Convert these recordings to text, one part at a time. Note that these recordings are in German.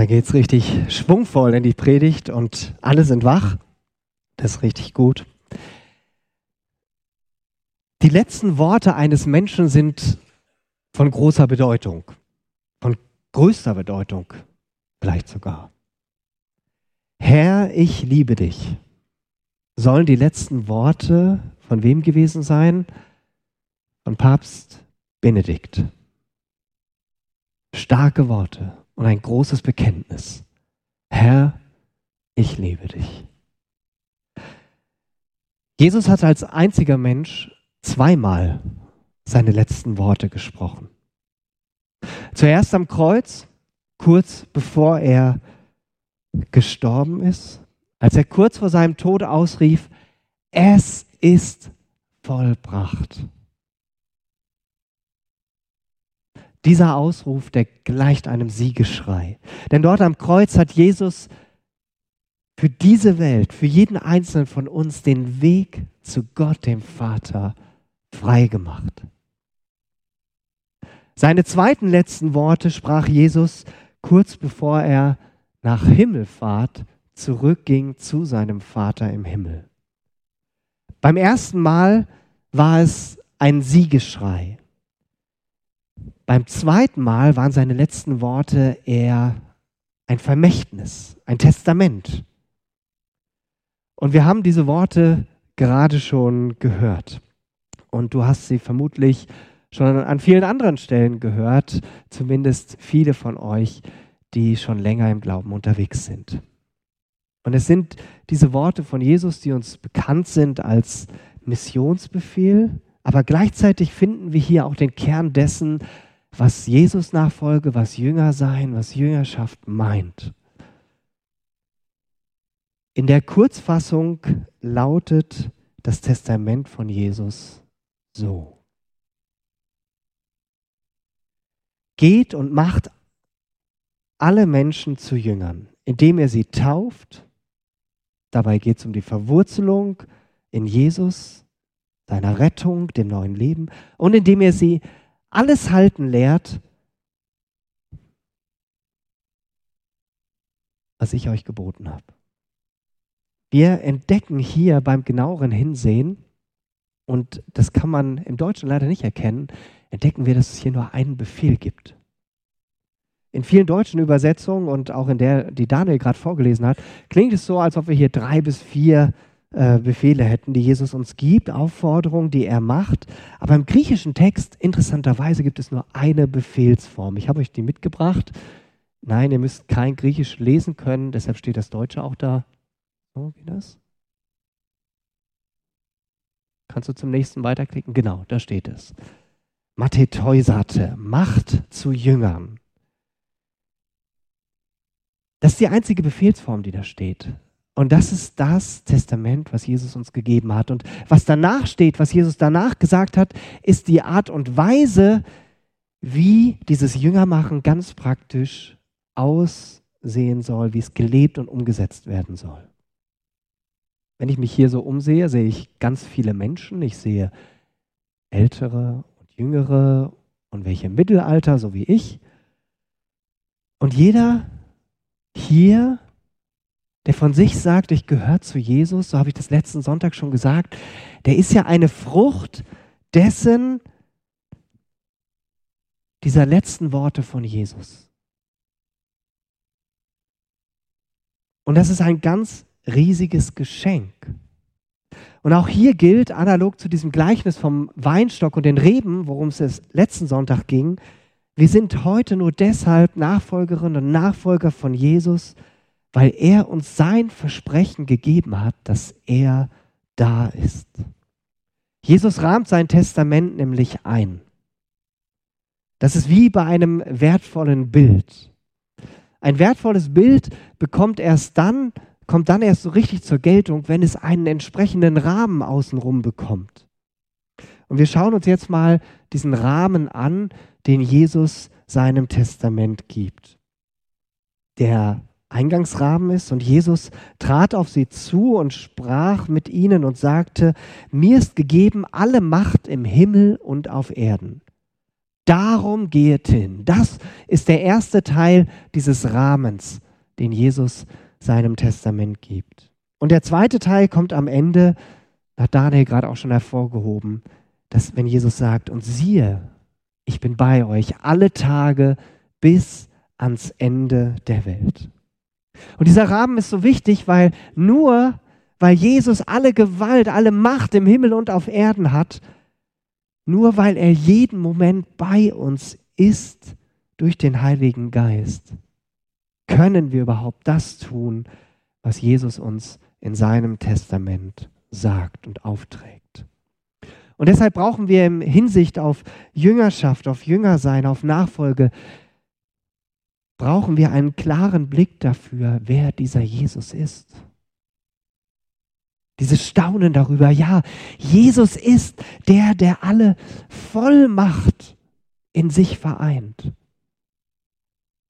Da geht's richtig schwungvoll in die Predigt und alle sind wach. Das ist richtig gut. Die letzten Worte eines Menschen sind von großer Bedeutung, von größter Bedeutung vielleicht sogar. Herr, ich liebe dich. Sollen die letzten Worte von wem gewesen sein? Von Papst Benedikt. Starke Worte und ein großes Bekenntnis. Herr, ich liebe dich. Jesus hat als einziger Mensch zweimal seine letzten Worte gesprochen. Zuerst am Kreuz, kurz bevor er gestorben ist, als er kurz vor seinem Tod ausrief, es ist vollbracht. Dieser Ausruf, der gleicht einem Siegeschrei. Denn dort am Kreuz hat Jesus für diese Welt, für jeden einzelnen von uns den Weg zu Gott, dem Vater, frei gemacht. Seine zweiten letzten Worte sprach Jesus kurz bevor er nach Himmelfahrt zurückging zu seinem Vater im Himmel. Beim ersten Mal war es ein Siegeschrei. Beim zweiten Mal waren seine letzten Worte eher ein Vermächtnis, ein Testament. Und wir haben diese Worte gerade schon gehört. Und du hast sie vermutlich schon an vielen anderen Stellen gehört, zumindest viele von euch, die schon länger im Glauben unterwegs sind. Und es sind diese Worte von Jesus, die uns bekannt sind als Missionsbefehl, aber gleichzeitig finden wir hier auch den Kern dessen, was Jesus Nachfolge, was Jünger sein, was Jüngerschaft meint. In der Kurzfassung lautet das Testament von Jesus so. Geht und macht alle Menschen zu Jüngern, indem ihr sie tauft. Dabei geht es um die Verwurzelung in Jesus, seiner Rettung, dem neuen Leben und indem ihr sie alles halten lehrt, was ich euch geboten habe. Wir entdecken hier beim genaueren Hinsehen, und das kann man im Deutschen leider nicht erkennen, entdecken wir, dass es hier nur einen Befehl gibt. In vielen deutschen Übersetzungen und auch in der, die Daniel gerade vorgelesen hat, klingt es so, als ob wir hier drei bis vier Befehle hätten, die Jesus uns gibt, Aufforderungen, die er macht. Aber im griechischen Text, interessanterweise, gibt es nur eine Befehlsform. Ich habe euch die mitgebracht. Nein, ihr müsst kein Griechisch lesen können, deshalb steht das Deutsche auch da. So, wie das? Kannst du zum nächsten weiterklicken? Genau, da steht es. Matheteusate, Macht zu Jüngern. Das ist die einzige Befehlsform, die da steht. Und das ist das Testament, was Jesus uns gegeben hat. Und was danach steht, was Jesus danach gesagt hat, ist die Art und Weise, wie dieses Jüngermachen ganz praktisch aussehen soll, wie es gelebt und umgesetzt werden soll. Wenn ich mich hier so umsehe, sehe ich ganz viele Menschen. Ich sehe ältere und jüngere und welche im Mittelalter, so wie ich. Und jeder hier der von sich sagt, ich gehöre zu Jesus, so habe ich das letzten Sonntag schon gesagt, der ist ja eine Frucht dessen, dieser letzten Worte von Jesus. Und das ist ein ganz riesiges Geschenk. Und auch hier gilt, analog zu diesem Gleichnis vom Weinstock und den Reben, worum es letzten Sonntag ging, wir sind heute nur deshalb Nachfolgerinnen und Nachfolger von Jesus, weil er uns sein Versprechen gegeben hat, dass er da ist. Jesus rahmt sein Testament nämlich ein. Das ist wie bei einem wertvollen Bild. Ein wertvolles Bild bekommt erst dann, kommt dann erst so richtig zur Geltung, wenn es einen entsprechenden Rahmen außenrum bekommt. Und wir schauen uns jetzt mal diesen Rahmen an, den Jesus seinem Testament gibt. Der Eingangsrahmen ist. Und Jesus trat auf sie zu und sprach mit ihnen und sagte, mir ist gegeben alle Macht im Himmel und auf Erden. Darum geht hin. Das ist der erste Teil dieses Rahmens, den Jesus seinem Testament gibt. Und der zweite Teil kommt am Ende, hat Daniel gerade auch schon hervorgehoben, dass wenn Jesus sagt, und siehe, ich bin bei euch alle Tage bis ans Ende der Welt. Und dieser Rahmen ist so wichtig, weil nur weil Jesus alle Gewalt, alle Macht im Himmel und auf Erden hat, nur weil er jeden Moment bei uns ist durch den Heiligen Geist, können wir überhaupt das tun, was Jesus uns in seinem Testament sagt und aufträgt. Und deshalb brauchen wir im Hinsicht auf Jüngerschaft, auf Jüngersein, auf Nachfolge, brauchen wir einen klaren Blick dafür, wer dieser Jesus ist. Dieses Staunen darüber, ja, Jesus ist der, der alle Vollmacht in sich vereint,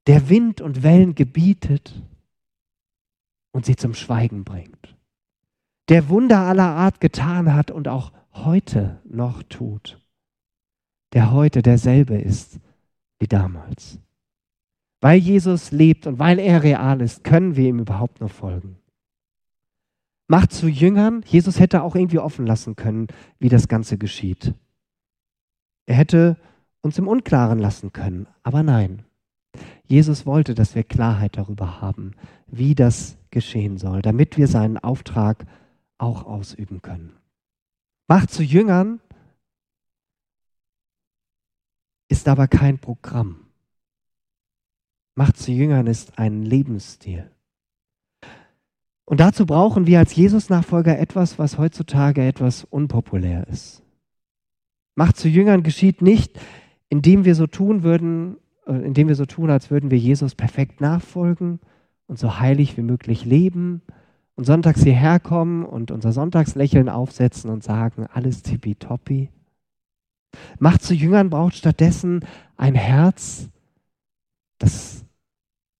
der Wind und Wellen gebietet und sie zum Schweigen bringt, der Wunder aller Art getan hat und auch heute noch tut, der heute derselbe ist wie damals. Weil Jesus lebt und weil er real ist, können wir ihm überhaupt noch folgen macht zu Jüngern. Jesus hätte auch irgendwie offen lassen können, wie das Ganze geschieht. Er hätte uns im Unklaren lassen können, aber nein. Jesus wollte, dass wir Klarheit darüber haben, wie das geschehen soll, damit wir seinen Auftrag auch ausüben können. Macht zu Jüngern ist aber kein Programm. Macht zu Jüngern ist ein Lebensstil. Und dazu brauchen wir als Jesus-Nachfolger etwas, was heutzutage etwas unpopulär ist. Macht zu Jüngern geschieht nicht, indem wir so tun würden, äh, indem wir so tun, als würden wir Jesus perfekt nachfolgen und so heilig wie möglich leben und sonntags hierher kommen und unser Sonntagslächeln aufsetzen und sagen, alles tippitoppi. Macht zu Jüngern braucht stattdessen ein Herz, das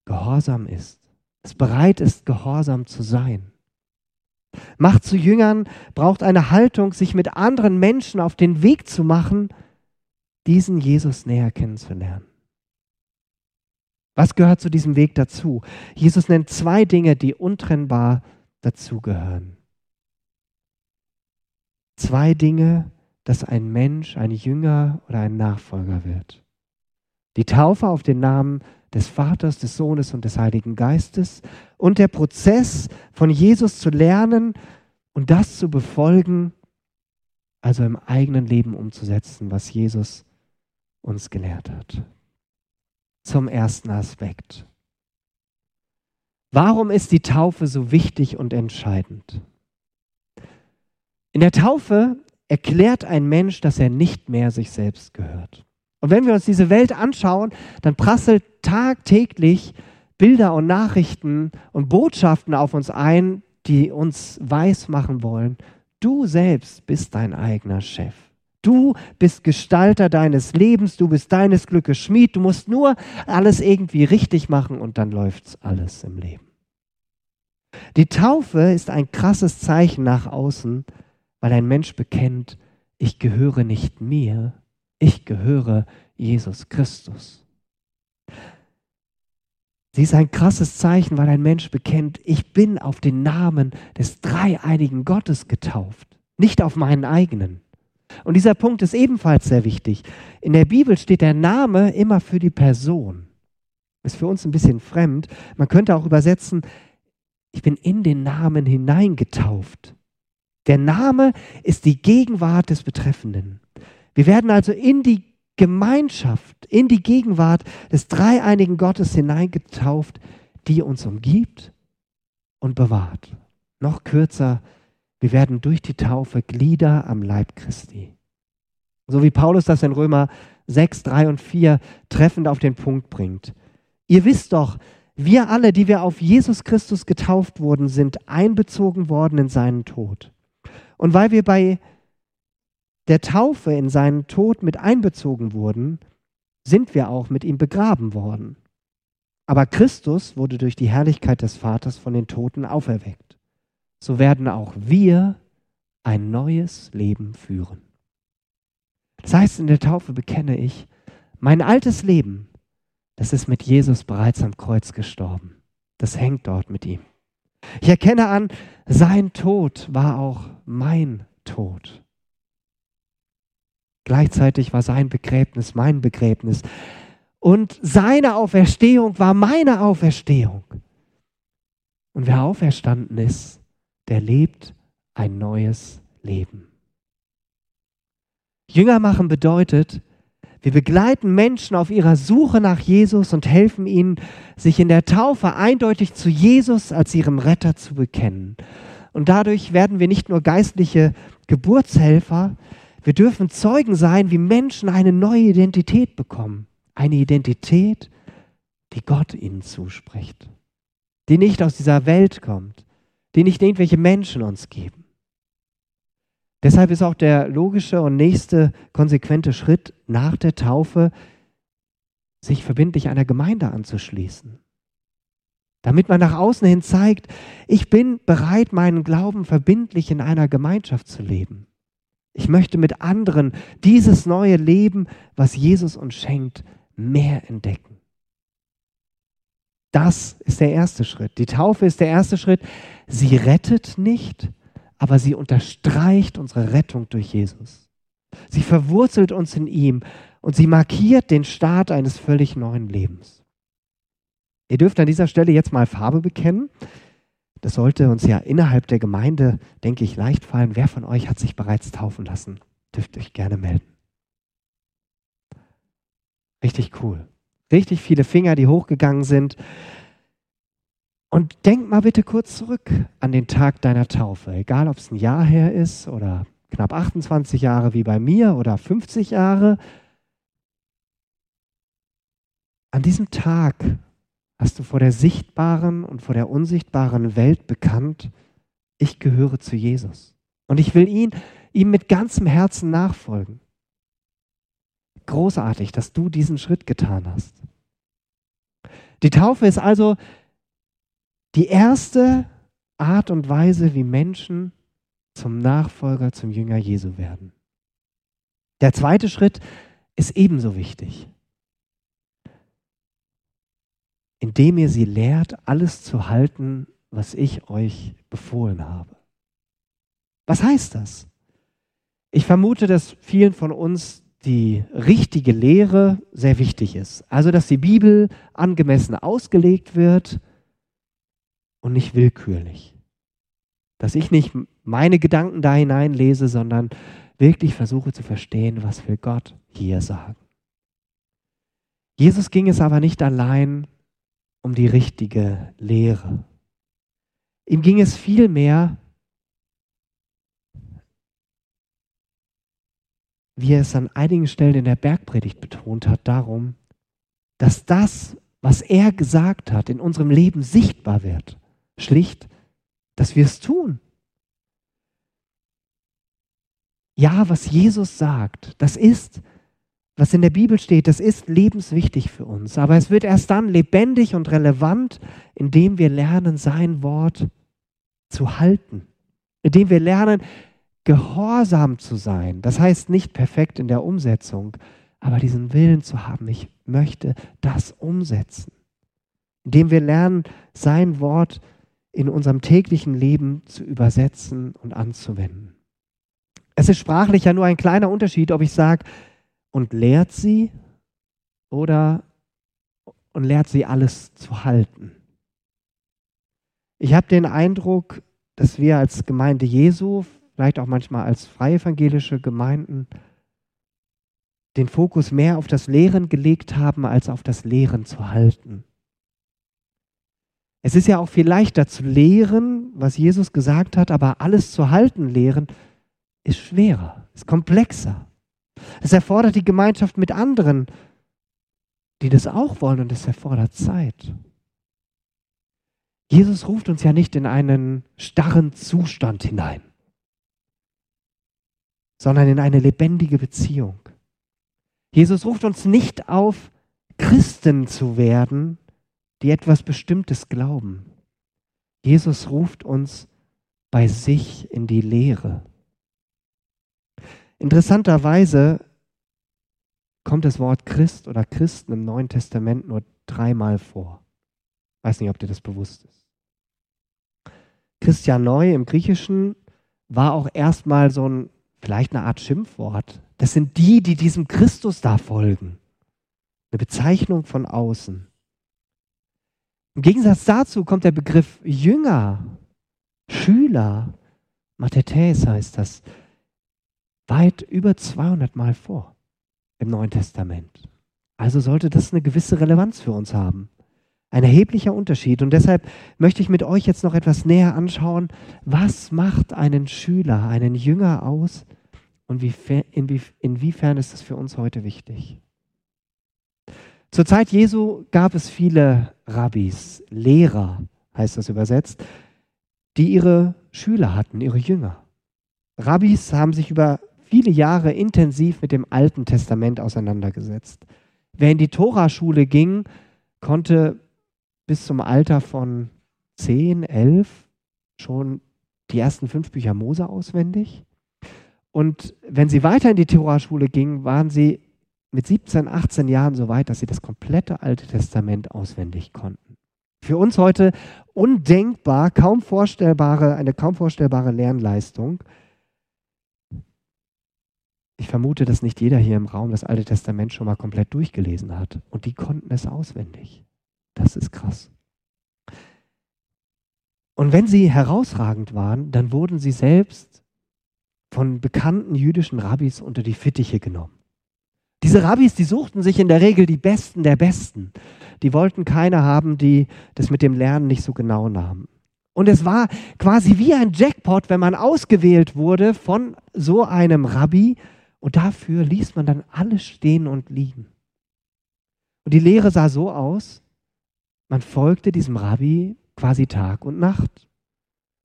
gehorsam ist das bereit ist, gehorsam zu sein. Macht zu Jüngern braucht eine Haltung, sich mit anderen Menschen auf den Weg zu machen, diesen Jesus näher kennenzulernen. Was gehört zu diesem Weg dazu? Jesus nennt zwei Dinge, die untrennbar dazugehören. Zwei Dinge, dass ein Mensch ein Jünger oder ein Nachfolger wird. Die Taufe auf den Namen des Vaters, des Sohnes und des Heiligen Geistes und der Prozess von Jesus zu lernen und das zu befolgen, also im eigenen Leben umzusetzen, was Jesus uns gelehrt hat. Zum ersten Aspekt. Warum ist die Taufe so wichtig und entscheidend? In der Taufe erklärt ein Mensch, dass er nicht mehr sich selbst gehört. Und wenn wir uns diese Welt anschauen, dann prasselt tagtäglich Bilder und Nachrichten und Botschaften auf uns ein, die uns weismachen wollen, du selbst bist dein eigener Chef. Du bist Gestalter deines Lebens, du bist deines Glückes Schmied, du musst nur alles irgendwie richtig machen und dann läuft alles im Leben. Die Taufe ist ein krasses Zeichen nach außen, weil ein Mensch bekennt, ich gehöre nicht mir, ich gehöre Jesus Christus. Sie ist ein krasses Zeichen, weil ein Mensch bekennt, ich bin auf den Namen des dreieinigen Gottes getauft, nicht auf meinen eigenen. Und dieser Punkt ist ebenfalls sehr wichtig. In der Bibel steht der Name immer für die Person. Ist für uns ein bisschen fremd. Man könnte auch übersetzen, ich bin in den Namen hineingetauft. Der Name ist die Gegenwart des Betreffenden. Wir werden also in die Gemeinschaft, in die Gegenwart des dreieinigen Gottes hineingetauft, die uns umgibt und bewahrt. Noch kürzer, wir werden durch die Taufe Glieder am Leib Christi. So wie Paulus das in Römer 6, 3 und 4 treffend auf den Punkt bringt. Ihr wisst doch, wir alle, die wir auf Jesus Christus getauft wurden, sind einbezogen worden in seinen Tod. Und weil wir bei der Taufe in seinen Tod mit einbezogen wurden, sind wir auch mit ihm begraben worden. Aber Christus wurde durch die Herrlichkeit des Vaters von den Toten auferweckt. So werden auch wir ein neues Leben führen. Das heißt, in der Taufe bekenne ich, Mein altes Leben, das ist mit Jesus bereits am Kreuz gestorben. Das hängt dort mit ihm. Ich erkenne an, sein Tod war auch mein Tod. Gleichzeitig war sein Begräbnis mein Begräbnis. Und seine Auferstehung war meine Auferstehung. Und wer auferstanden ist, der lebt ein neues Leben. Jünger machen bedeutet, wir begleiten Menschen auf ihrer Suche nach Jesus und helfen ihnen, sich in der Taufe eindeutig zu Jesus als ihrem Retter zu bekennen. Und dadurch werden wir nicht nur geistliche Geburtshelfer, wir dürfen Zeugen sein, wie Menschen eine neue Identität bekommen. Eine Identität, die Gott ihnen zuspricht. Die nicht aus dieser Welt kommt, die nicht irgendwelche Menschen uns geben. Deshalb ist auch der logische und nächste konsequente Schritt nach der Taufe, sich verbindlich einer Gemeinde anzuschließen. Damit man nach außen hin zeigt, ich bin bereit, meinen Glauben verbindlich in einer Gemeinschaft zu leben. Ich möchte mit anderen dieses neue Leben, was Jesus uns schenkt, mehr entdecken. Das ist der erste Schritt. Die Taufe ist der erste Schritt. Sie rettet nicht, aber sie unterstreicht unsere Rettung durch Jesus. Sie verwurzelt uns in ihm und sie markiert den Start eines völlig neuen Lebens. Ihr dürft an dieser Stelle jetzt mal Farbe bekennen. Das sollte uns ja innerhalb der Gemeinde, denke ich, leicht fallen. Wer von euch hat sich bereits taufen lassen? Dürft euch gerne melden. Richtig cool. Richtig viele Finger, die hochgegangen sind. Und denk mal bitte kurz zurück an den Tag deiner Taufe, egal ob es ein Jahr her ist oder knapp 28 Jahre wie bei mir oder 50 Jahre. An diesem Tag hast du vor der sichtbaren und vor der unsichtbaren Welt bekannt, ich gehöre zu Jesus. Und ich will ihn, ihm mit ganzem Herzen nachfolgen. Großartig, dass du diesen Schritt getan hast. Die Taufe ist also die erste Art und Weise, wie Menschen zum Nachfolger, zum Jünger Jesu werden. Der zweite Schritt ist ebenso wichtig. Indem ihr sie lehrt, alles zu halten, was ich euch befohlen habe. Was heißt das? Ich vermute, dass vielen von uns die richtige Lehre sehr wichtig ist. Also, dass die Bibel angemessen ausgelegt wird, und nicht willkürlich. Dass ich nicht meine Gedanken da hineinlese, sondern wirklich versuche zu verstehen, was will Gott hier sagen. Jesus ging es aber nicht allein um die richtige Lehre. Ihm ging es vielmehr, wie er es an einigen Stellen in der Bergpredigt betont hat, darum, dass das, was er gesagt hat, in unserem Leben sichtbar wird. Schlicht, dass wir es tun. Ja, was Jesus sagt, das ist, was in der Bibel steht, das ist lebenswichtig für uns. Aber es wird erst dann lebendig und relevant, indem wir lernen, sein Wort zu halten. Indem wir lernen, gehorsam zu sein. Das heißt nicht perfekt in der Umsetzung, aber diesen Willen zu haben, ich möchte das umsetzen. Indem wir lernen, sein Wort in unserem täglichen Leben zu übersetzen und anzuwenden. Es ist sprachlich ja nur ein kleiner Unterschied, ob ich sage, und lehrt sie oder und lehrt sie alles zu halten. Ich habe den Eindruck, dass wir als Gemeinde Jesu, vielleicht auch manchmal als freie evangelische Gemeinden, den Fokus mehr auf das Lehren gelegt haben, als auf das Lehren zu halten. Es ist ja auch viel leichter zu lehren, was Jesus gesagt hat, aber alles zu halten lehren ist schwerer, ist komplexer. Es erfordert die Gemeinschaft mit anderen, die das auch wollen und es erfordert Zeit. Jesus ruft uns ja nicht in einen starren Zustand hinein, sondern in eine lebendige Beziehung. Jesus ruft uns nicht auf, Christen zu werden, die etwas Bestimmtes glauben. Jesus ruft uns bei sich in die Lehre. Interessanterweise kommt das Wort Christ oder Christen im Neuen Testament nur dreimal vor. Weiß nicht, ob dir das bewusst ist. Christian Neu im Griechischen war auch erstmal so ein, vielleicht eine Art Schimpfwort. Das sind die, die diesem Christus da folgen. Eine Bezeichnung von außen. Im Gegensatz dazu kommt der Begriff Jünger, Schüler, Mathetes heißt das, weit über 200 Mal vor im Neuen Testament. Also sollte das eine gewisse Relevanz für uns haben. Ein erheblicher Unterschied. Und deshalb möchte ich mit euch jetzt noch etwas näher anschauen, was macht einen Schüler, einen Jünger aus und inwiefern ist das für uns heute wichtig. Zur Zeit Jesu gab es viele Rabbis, Lehrer heißt das übersetzt, die ihre Schüler hatten, ihre Jünger. Rabbis haben sich über viele Jahre intensiv mit dem Alten Testament auseinandergesetzt. Wer in die Toraschule ging, konnte bis zum Alter von 10, 11 schon die ersten fünf Bücher Mose auswendig. Und wenn sie weiter in die Toraschule gingen, waren sie mit 17, 18 Jahren so weit, dass sie das komplette Alte Testament auswendig konnten. Für uns heute undenkbar, kaum vorstellbare, eine kaum vorstellbare Lernleistung. Ich vermute, dass nicht jeder hier im Raum das Alte Testament schon mal komplett durchgelesen hat. Und die konnten es auswendig. Das ist krass. Und wenn sie herausragend waren, dann wurden sie selbst von bekannten jüdischen Rabbis unter die Fittiche genommen. Diese Rabbis, die suchten sich in der Regel die Besten der Besten. Die wollten keine haben, die das mit dem Lernen nicht so genau nahmen. Und es war quasi wie ein Jackpot, wenn man ausgewählt wurde von so einem Rabbi. Und dafür ließ man dann alles stehen und liegen. Und die Lehre sah so aus, man folgte diesem Rabbi quasi Tag und Nacht,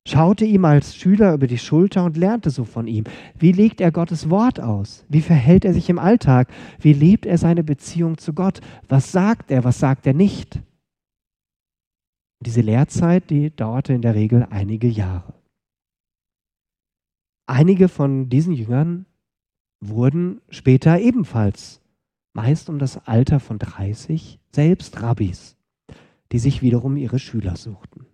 schaute ihm als Schüler über die Schulter und lernte so von ihm. Wie legt er Gottes Wort aus? Wie verhält er sich im Alltag? Wie lebt er seine Beziehung zu Gott? Was sagt er? Was sagt er nicht? Diese Lehrzeit, die dauerte in der Regel einige Jahre. Einige von diesen Jüngern wurden später ebenfalls, meist um das Alter von 30, selbst Rabbis die sich wiederum ihre Schüler suchten.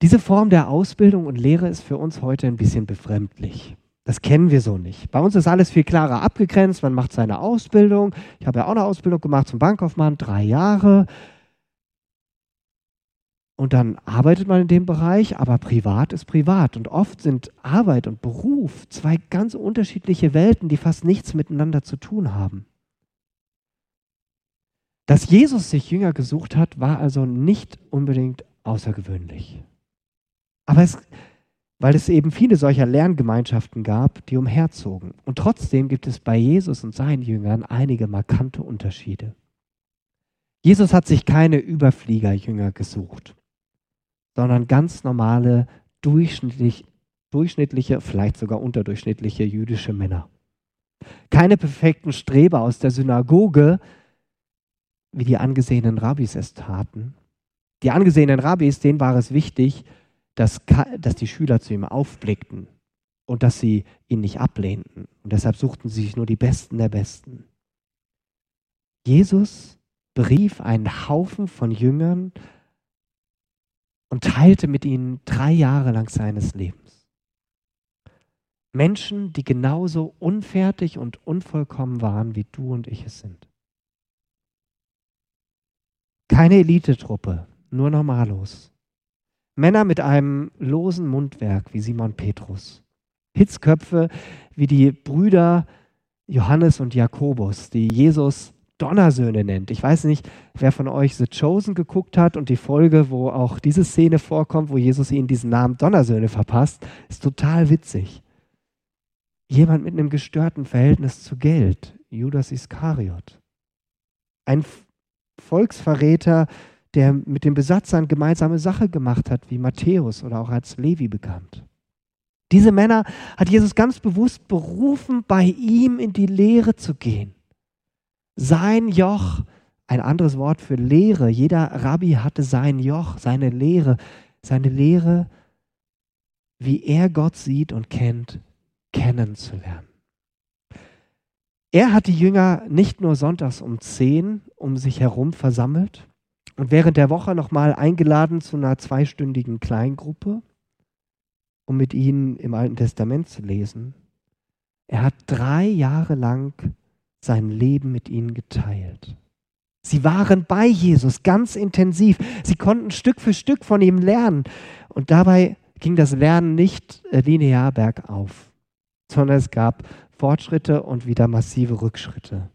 Diese Form der Ausbildung und Lehre ist für uns heute ein bisschen befremdlich. Das kennen wir so nicht. Bei uns ist alles viel klarer abgegrenzt. Man macht seine Ausbildung. Ich habe ja auch eine Ausbildung gemacht zum Bankkaufmann, drei Jahre. Und dann arbeitet man in dem Bereich, aber privat ist privat. Und oft sind Arbeit und Beruf zwei ganz unterschiedliche Welten, die fast nichts miteinander zu tun haben. Dass Jesus sich Jünger gesucht hat, war also nicht unbedingt außergewöhnlich. Aber es, weil es eben viele solcher Lerngemeinschaften gab, die umherzogen. Und trotzdem gibt es bei Jesus und seinen Jüngern einige markante Unterschiede. Jesus hat sich keine Überfliegerjünger gesucht, sondern ganz normale, durchschnittlich, durchschnittliche, vielleicht sogar unterdurchschnittliche jüdische Männer. Keine perfekten Streber aus der Synagoge, wie die angesehenen Rabbis es taten. Die angesehenen Rabbis, denen war es wichtig, dass, dass die Schüler zu ihm aufblickten und dass sie ihn nicht ablehnten. Und deshalb suchten sie sich nur die Besten der Besten. Jesus berief einen Haufen von Jüngern und teilte mit ihnen drei Jahre lang seines Lebens. Menschen, die genauso unfertig und unvollkommen waren, wie du und ich es sind. Keine Elitetruppe, nur Normalos. Männer mit einem losen Mundwerk wie Simon Petrus. Hitzköpfe wie die Brüder Johannes und Jakobus, die Jesus Donnersöhne nennt. Ich weiß nicht, wer von euch The Chosen geguckt hat und die Folge, wo auch diese Szene vorkommt, wo Jesus ihnen diesen Namen Donnersöhne verpasst, ist total witzig. Jemand mit einem gestörten Verhältnis zu Geld, Judas Iskariot. Ein Volksverräter, der mit den Besatzern gemeinsame Sache gemacht hat, wie Matthäus oder auch als Levi bekannt. Diese Männer hat Jesus ganz bewusst berufen, bei ihm in die Lehre zu gehen. Sein Joch, ein anderes Wort für Lehre, jeder Rabbi hatte sein Joch, seine Lehre, seine Lehre, wie er Gott sieht und kennt, kennenzulernen. Er hat die Jünger nicht nur sonntags um 10 um sich herum versammelt und während der Woche nochmal eingeladen zu einer zweistündigen Kleingruppe, um mit ihnen im Alten Testament zu lesen. Er hat drei Jahre lang sein Leben mit ihnen geteilt. Sie waren bei Jesus ganz intensiv. Sie konnten Stück für Stück von ihm lernen. Und dabei ging das Lernen nicht äh, linear bergauf, sondern es gab Fortschritte und wieder massive Rückschritte.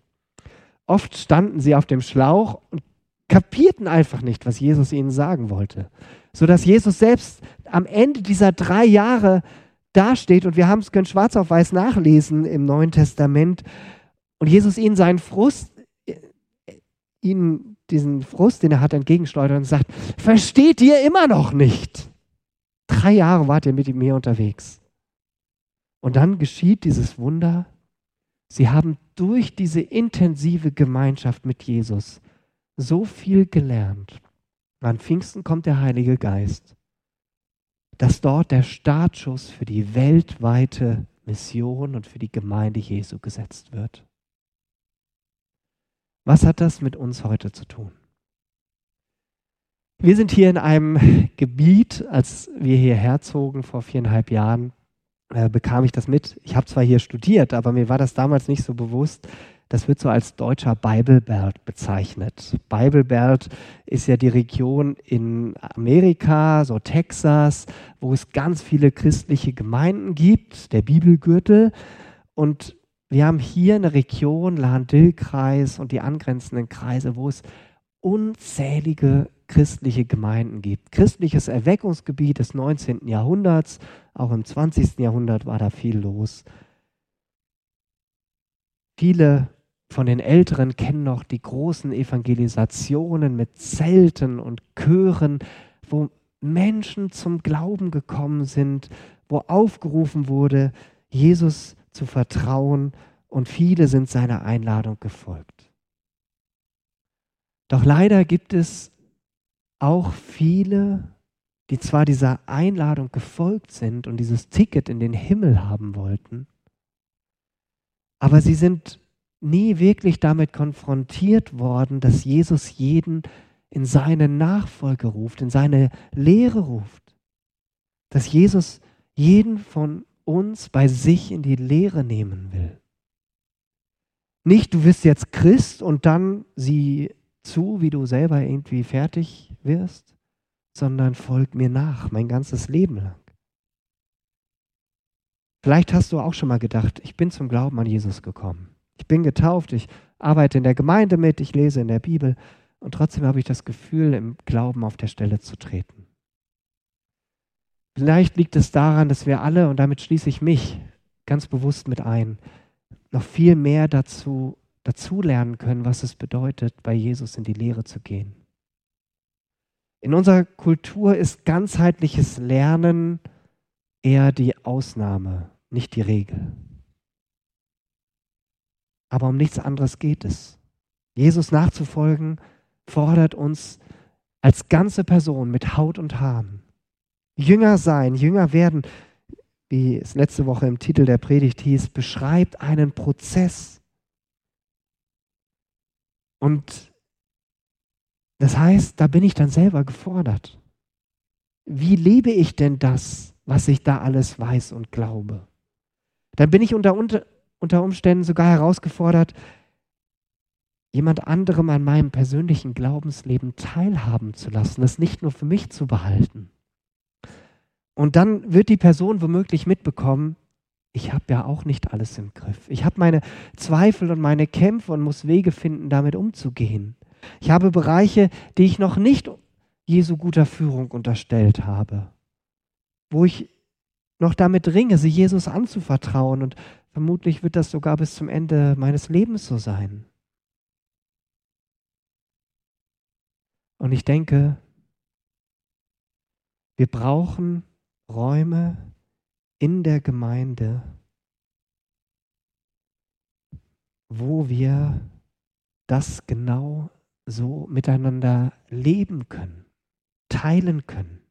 Oft standen sie auf dem Schlauch und kapierten einfach nicht, was Jesus ihnen sagen wollte. Sodass Jesus selbst am Ende dieser drei Jahre dasteht und wir haben es können schwarz auf weiß nachlesen im Neuen Testament und Jesus ihnen seinen Frust, äh, ihnen diesen Frust, den er hat, entgegensteuert und sagt, versteht ihr immer noch nicht? Drei Jahre wart ihr mit mir unterwegs. Und dann geschieht dieses Wunder. Sie haben durch diese intensive Gemeinschaft mit Jesus so viel gelernt. An Pfingsten kommt der Heilige Geist, dass dort der Startschuss für die weltweite Mission und für die Gemeinde Jesu gesetzt wird. Was hat das mit uns heute zu tun? Wir sind hier in einem Gebiet, als wir hierher zogen vor viereinhalb Jahren, äh, bekam ich das mit. Ich habe zwar hier studiert, aber mir war das damals nicht so bewusst. Das wird so als deutscher Bible Belt bezeichnet. Bible Belt ist ja die Region in Amerika, so Texas, wo es ganz viele christliche Gemeinden gibt, der Bibelgürtel. Und wir haben hier eine Region, Lahn-Dill-Kreis und die angrenzenden Kreise, wo es unzählige christliche Gemeinden gibt. Christliches Erweckungsgebiet des 19. Jahrhunderts, auch im 20. Jahrhundert war da viel los. Viele von den Älteren kennen noch die großen Evangelisationen mit Zelten und Chören, wo Menschen zum Glauben gekommen sind, wo aufgerufen wurde, Jesus zu vertrauen und viele sind seiner Einladung gefolgt. Doch leider gibt es auch viele, die zwar dieser Einladung gefolgt sind und dieses Ticket in den Himmel haben wollten, aber sie sind nie wirklich damit konfrontiert worden, dass Jesus jeden in seine Nachfolge ruft, in seine Lehre ruft. Dass Jesus jeden von uns bei sich in die Lehre nehmen will. Nicht, du wirst jetzt Christ und dann sie zu, wie du selber irgendwie fertig wirst, sondern folg mir nach, mein ganzes Leben lang. Vielleicht hast du auch schon mal gedacht, ich bin zum Glauben an Jesus gekommen. Ich bin getauft, ich arbeite in der Gemeinde mit, ich lese in der Bibel und trotzdem habe ich das Gefühl, im Glauben auf der Stelle zu treten. Vielleicht liegt es daran, dass wir alle, und damit schließe ich mich ganz bewusst mit ein, noch viel mehr dazu dazulernen können, was es bedeutet, bei Jesus in die Lehre zu gehen. In unserer Kultur ist ganzheitliches Lernen eher die Ausnahme, nicht die Regel. Aber um nichts anderes geht es. Jesus nachzufolgen fordert uns als ganze Person mit Haut und Haaren. Jünger sein, Jünger werden, wie es letzte Woche im Titel der Predigt hieß, beschreibt einen Prozess. Und das heißt, da bin ich dann selber gefordert. Wie lebe ich denn das, was ich da alles weiß und glaube? Dann bin ich unter, unter, Umständen sogar herausgefordert, jemand anderem an meinem persönlichen Glaubensleben teilhaben zu lassen, das nicht nur für mich zu behalten. Und dann wird die Person womöglich mitbekommen, ich habe ja auch nicht alles im Griff. Ich habe meine Zweifel und meine Kämpfe und muss Wege finden, damit umzugehen. Ich habe Bereiche, die ich noch nicht Jesu guter Führung unterstellt habe, wo ich noch damit ringe, sie Jesus anzuvertrauen und vermutlich wird das sogar bis zum Ende meines Lebens so sein. Und ich denke, wir brauchen Räume, in der Gemeinde, wo wir das genau so miteinander leben können, teilen können.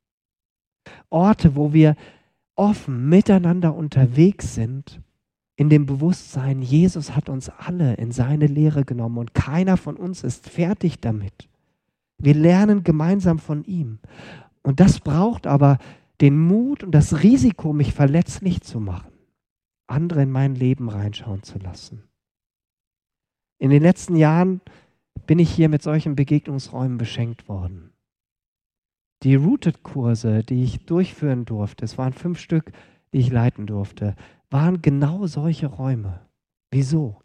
Orte, wo wir offen miteinander unterwegs sind in dem Bewusstsein, Jesus hat uns alle in seine Lehre genommen und keiner von uns ist fertig damit. Wir lernen gemeinsam von ihm. Und das braucht aber den Mut und das Risiko, mich verletzlich zu machen, andere in mein Leben reinschauen zu lassen. In den letzten Jahren bin ich hier mit solchen Begegnungsräumen beschenkt worden. Die Rooted-Kurse, die ich durchführen durfte, es waren fünf Stück, die ich leiten durfte, waren genau solche Räume. Wieso?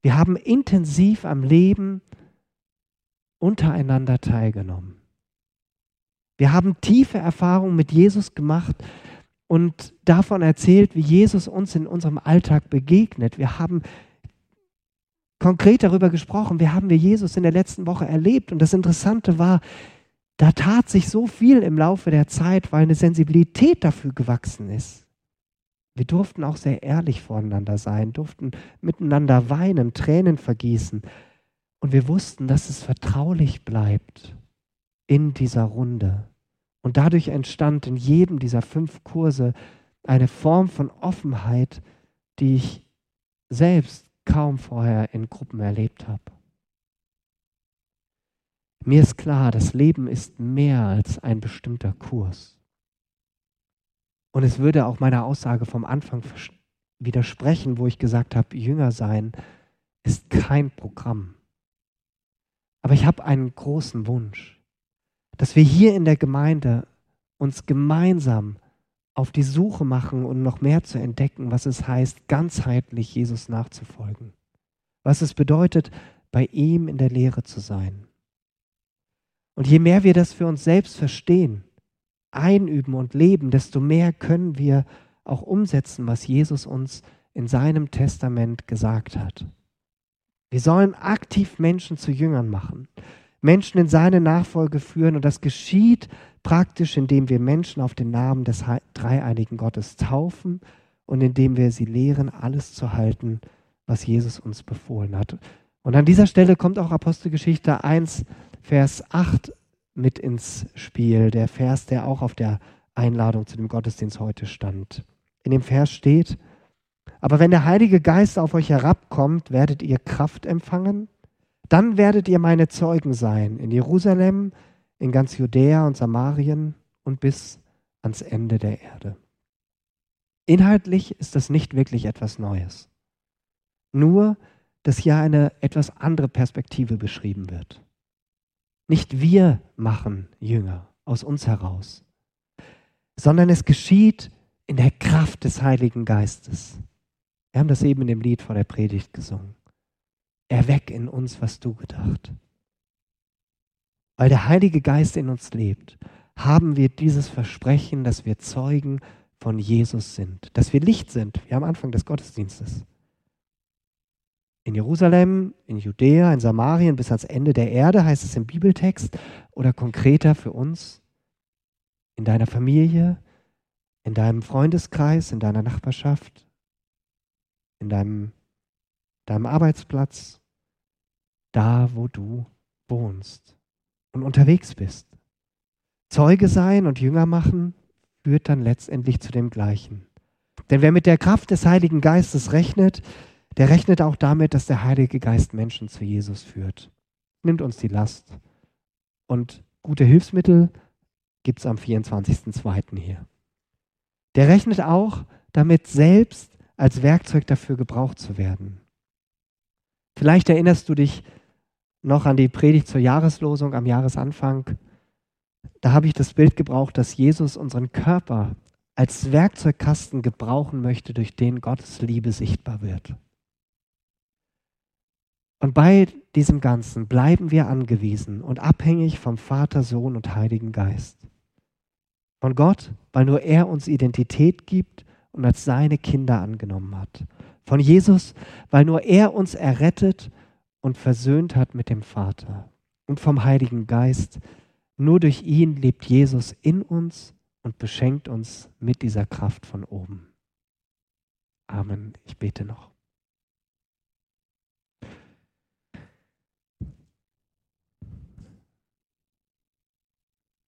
Wir haben intensiv am Leben untereinander teilgenommen. Wir haben tiefe Erfahrungen mit Jesus gemacht und davon erzählt, wie Jesus uns in unserem Alltag begegnet. Wir haben konkret darüber gesprochen, wie haben wir Jesus in der letzten Woche erlebt. Und das Interessante war, da tat sich so viel im Laufe der Zeit, weil eine Sensibilität dafür gewachsen ist. Wir durften auch sehr ehrlich voneinander sein, durften miteinander weinen, Tränen vergießen. Und wir wussten, dass es vertraulich bleibt in dieser Runde. Und dadurch entstand in jedem dieser fünf Kurse eine Form von Offenheit, die ich selbst kaum vorher in Gruppen erlebt habe. Mir ist klar, das Leben ist mehr als ein bestimmter Kurs. Und es würde auch meiner Aussage vom Anfang widersprechen, wo ich gesagt habe, Jünger sein ist kein Programm. Aber ich habe einen großen Wunsch, dass wir hier in der Gemeinde uns gemeinsam auf die Suche machen und noch mehr zu entdecken, was es heißt, ganzheitlich Jesus nachzufolgen. Was es bedeutet, bei ihm in der Lehre zu sein. Und je mehr wir das für uns selbst verstehen, einüben und leben, desto mehr können wir auch umsetzen, was Jesus uns in seinem Testament gesagt hat. Wir sollen aktiv Menschen zu Jüngern machen, Menschen in seine Nachfolge führen und das geschieht praktisch, indem wir Menschen auf den Namen des dreieinigen Gottes taufen und indem wir sie lehren, alles zu halten, was Jesus uns befohlen hat. Und an dieser Stelle kommt auch Apostelgeschichte 1, Vers 8 mit ins Spiel, der Vers, der auch auf der Einladung zu dem Gottesdienst heute stand. In dem Vers steht, aber wenn der Heilige Geist auf euch herabkommt, werdet ihr Kraft empfangen, dann werdet ihr meine Zeugen sein in Jerusalem, in ganz Judäa und Samarien und bis ans Ende der Erde. Inhaltlich ist das nicht wirklich etwas Neues. Nur, dass hier eine etwas andere Perspektive beschrieben wird. Nicht wir machen Jünger aus uns heraus, sondern es geschieht in der Kraft des Heiligen Geistes. Wir haben das eben in dem Lied vor der Predigt gesungen. Erweck in uns, was du gedacht. Weil der Heilige Geist in uns lebt, haben wir dieses Versprechen, dass wir Zeugen von Jesus sind, dass wir Licht sind, wie am Anfang des Gottesdienstes in Jerusalem, in Judäa, in Samarien bis ans Ende der Erde, heißt es im Bibeltext, oder konkreter für uns, in deiner Familie, in deinem Freundeskreis, in deiner Nachbarschaft, in deinem, deinem Arbeitsplatz, da wo du wohnst und unterwegs bist. Zeuge sein und Jünger machen führt dann letztendlich zu dem Gleichen. Denn wer mit der Kraft des Heiligen Geistes rechnet, der rechnet auch damit, dass der Heilige Geist Menschen zu Jesus führt. Nimmt uns die Last. Und gute Hilfsmittel gibt es am 24.02. hier. Der rechnet auch damit, selbst als Werkzeug dafür gebraucht zu werden. Vielleicht erinnerst du dich noch an die Predigt zur Jahreslosung am Jahresanfang. Da habe ich das Bild gebraucht, dass Jesus unseren Körper als Werkzeugkasten gebrauchen möchte, durch den Gottes Liebe sichtbar wird. Und bei diesem Ganzen bleiben wir angewiesen und abhängig vom Vater, Sohn und Heiligen Geist. Von Gott, weil nur er uns Identität gibt und als seine Kinder angenommen hat. Von Jesus, weil nur er uns errettet und versöhnt hat mit dem Vater. Und vom Heiligen Geist, nur durch ihn lebt Jesus in uns und beschenkt uns mit dieser Kraft von oben. Amen. Ich bete noch.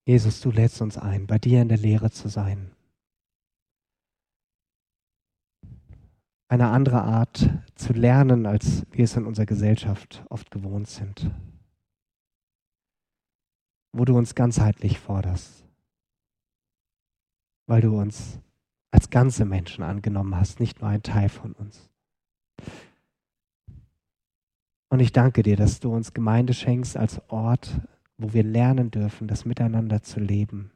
Jesus, du lädst uns ein, bei dir in der Lehre zu sein. Eine andere Art zu lernen, als wir es in unserer Gesellschaft oft gewohnt sind. Wo du uns ganzheitlich forderst, weil du uns als ganze Menschen angenommen hast, nicht nur ein Teil von uns. Und ich danke dir, dass du uns Gemeinde schenkst als Ort, wo wir lernen dürfen, das Miteinander zu leben,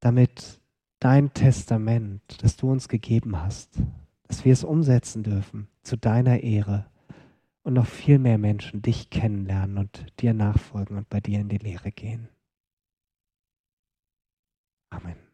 damit dein Testament, das du uns gegeben hast, dass wir es umsetzen dürfen zu deiner Ehre und noch viel mehr Menschen dich kennenlernen und dir nachfolgen und bei dir in die Lehre gehen. Amen.